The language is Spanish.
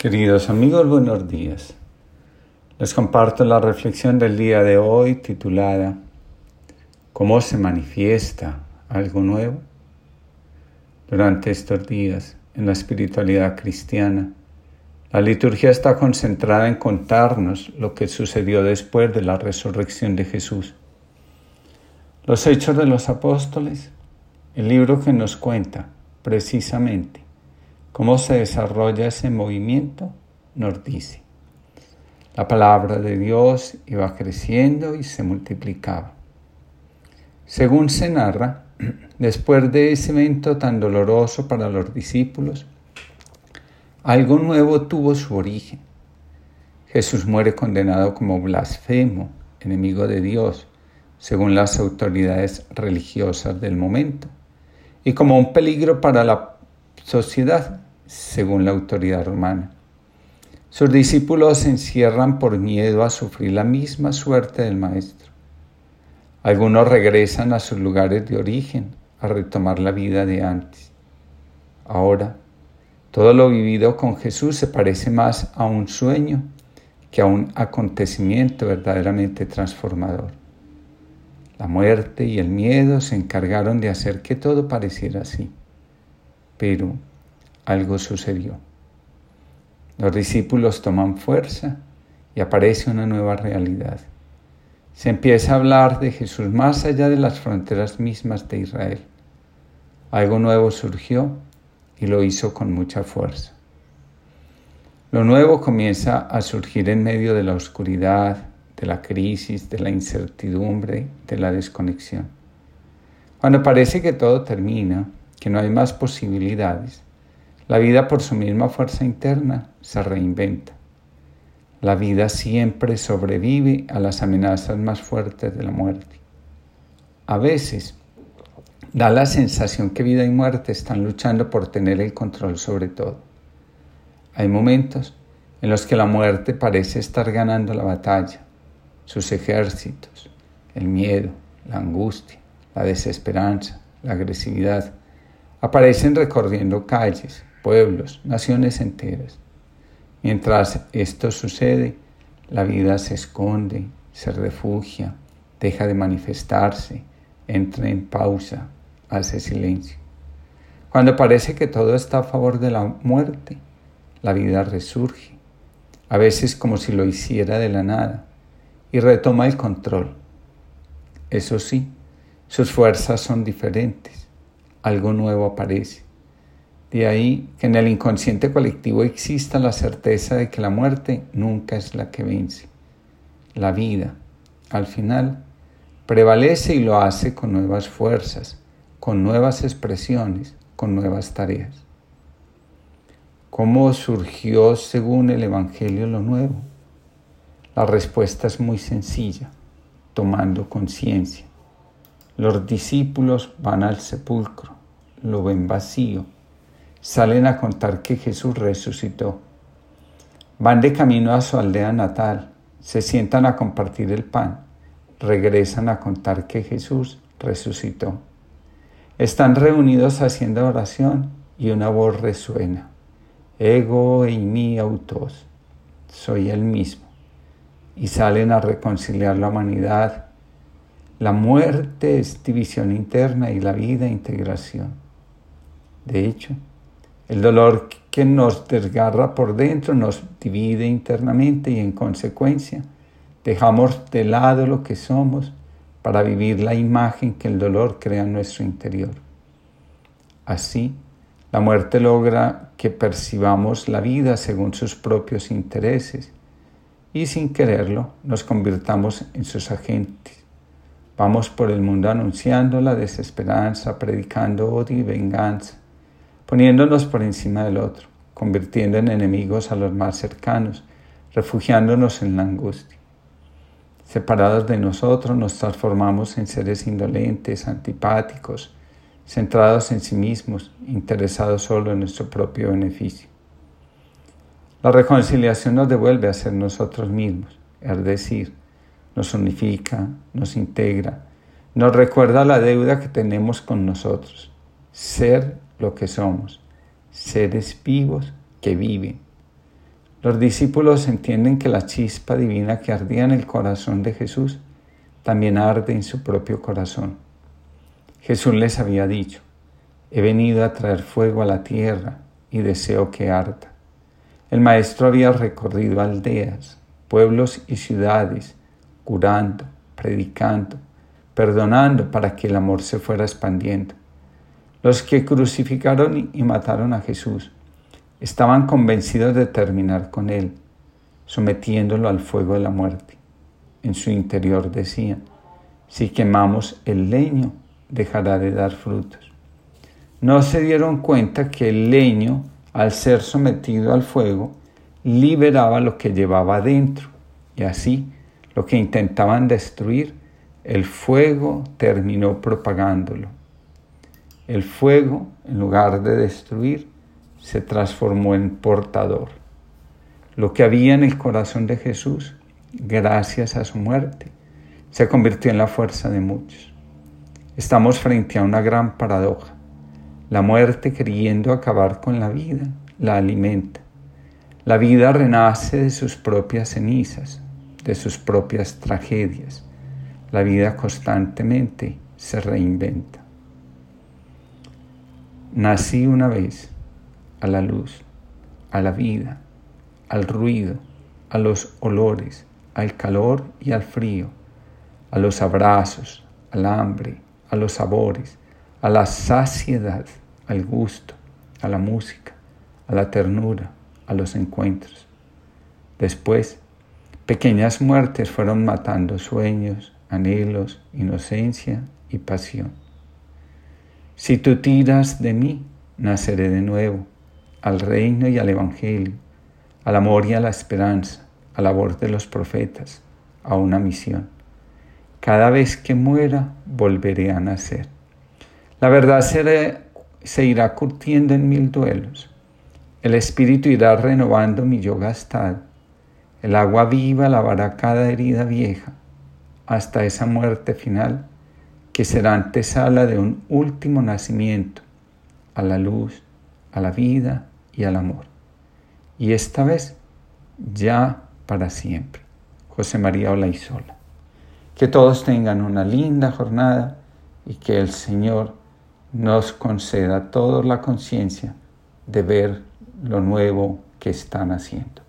Queridos amigos, buenos días. Les comparto la reflexión del día de hoy titulada ¿Cómo se manifiesta algo nuevo? Durante estos días, en la espiritualidad cristiana, la liturgia está concentrada en contarnos lo que sucedió después de la resurrección de Jesús. Los Hechos de los Apóstoles, el libro que nos cuenta precisamente cómo se desarrolla ese movimiento, nos dice. La palabra de Dios iba creciendo y se multiplicaba. Según se narra, después de ese evento tan doloroso para los discípulos, algo nuevo tuvo su origen. Jesús muere condenado como blasfemo, enemigo de Dios, según las autoridades religiosas del momento, y como un peligro para la sociedad, según la autoridad romana. Sus discípulos se encierran por miedo a sufrir la misma suerte del Maestro. Algunos regresan a sus lugares de origen a retomar la vida de antes. Ahora, todo lo vivido con Jesús se parece más a un sueño que a un acontecimiento verdaderamente transformador. La muerte y el miedo se encargaron de hacer que todo pareciera así pero algo sucedió. Los discípulos toman fuerza y aparece una nueva realidad. Se empieza a hablar de Jesús más allá de las fronteras mismas de Israel. Algo nuevo surgió y lo hizo con mucha fuerza. Lo nuevo comienza a surgir en medio de la oscuridad, de la crisis, de la incertidumbre, de la desconexión. Cuando parece que todo termina, que no hay más posibilidades, la vida por su misma fuerza interna se reinventa. La vida siempre sobrevive a las amenazas más fuertes de la muerte. A veces da la sensación que vida y muerte están luchando por tener el control sobre todo. Hay momentos en los que la muerte parece estar ganando la batalla, sus ejércitos, el miedo, la angustia, la desesperanza, la agresividad, aparecen recorriendo calles, pueblos, naciones enteras. Mientras esto sucede, la vida se esconde, se refugia, deja de manifestarse, entra en pausa, hace silencio. Cuando parece que todo está a favor de la muerte, la vida resurge, a veces como si lo hiciera de la nada, y retoma el control. Eso sí, sus fuerzas son diferentes algo nuevo aparece. De ahí que en el inconsciente colectivo exista la certeza de que la muerte nunca es la que vence. La vida, al final, prevalece y lo hace con nuevas fuerzas, con nuevas expresiones, con nuevas tareas. ¿Cómo surgió según el Evangelio lo nuevo? La respuesta es muy sencilla, tomando conciencia. Los discípulos van al sepulcro, lo ven vacío, salen a contar que Jesús resucitó. Van de camino a su aldea natal, se sientan a compartir el pan, regresan a contar que Jesús resucitó. Están reunidos haciendo oración y una voz resuena. Ego y mi autos, soy el mismo. Y salen a reconciliar la humanidad la muerte es división interna y la vida integración. De hecho, el dolor que nos desgarra por dentro nos divide internamente y en consecuencia dejamos de lado lo que somos para vivir la imagen que el dolor crea en nuestro interior. Así, la muerte logra que percibamos la vida según sus propios intereses y sin quererlo nos convirtamos en sus agentes Vamos por el mundo anunciando la desesperanza, predicando odio y venganza, poniéndonos por encima del otro, convirtiendo en enemigos a los más cercanos, refugiándonos en la angustia. Separados de nosotros nos transformamos en seres indolentes, antipáticos, centrados en sí mismos, interesados solo en nuestro propio beneficio. La reconciliación nos devuelve a ser nosotros mismos, es decir, nos unifica, nos integra, nos recuerda la deuda que tenemos con nosotros, ser lo que somos, seres vivos que viven. Los discípulos entienden que la chispa divina que ardía en el corazón de Jesús también arde en su propio corazón. Jesús les había dicho, he venido a traer fuego a la tierra y deseo que arda. El Maestro había recorrido aldeas, pueblos y ciudades, curando, predicando, perdonando para que el amor se fuera expandiendo. Los que crucificaron y mataron a Jesús estaban convencidos de terminar con él, sometiéndolo al fuego de la muerte. En su interior decían, si quemamos el leño, dejará de dar frutos. No se dieron cuenta que el leño, al ser sometido al fuego, liberaba lo que llevaba adentro, y así lo que intentaban destruir, el fuego terminó propagándolo. El fuego, en lugar de destruir, se transformó en portador. Lo que había en el corazón de Jesús, gracias a su muerte, se convirtió en la fuerza de muchos. Estamos frente a una gran paradoja. La muerte queriendo acabar con la vida, la alimenta. La vida renace de sus propias cenizas, de sus propias tragedias. La vida constantemente se reinventa. Nací una vez a la luz, a la vida, al ruido, a los olores, al calor y al frío, a los abrazos, al hambre, a los sabores, a la saciedad, al gusto, a la música, a la ternura, a los encuentros. Después, pequeñas muertes fueron matando sueños, anhelos, inocencia y pasión. Si tú tiras de mí, naceré de nuevo, al reino y al evangelio, al amor y a la esperanza, a la voz de los profetas, a una misión. Cada vez que muera, volveré a nacer. La verdad se irá curtiendo en mil duelos. El espíritu irá renovando mi yo gastado. El agua viva lavará cada herida vieja hasta esa muerte final que será antesala de un último nacimiento a la luz, a la vida y al amor. Y esta vez ya para siempre. José María Olaizola. Que todos tengan una linda jornada y que el Señor nos conceda a todos la conciencia de ver lo nuevo que están haciendo.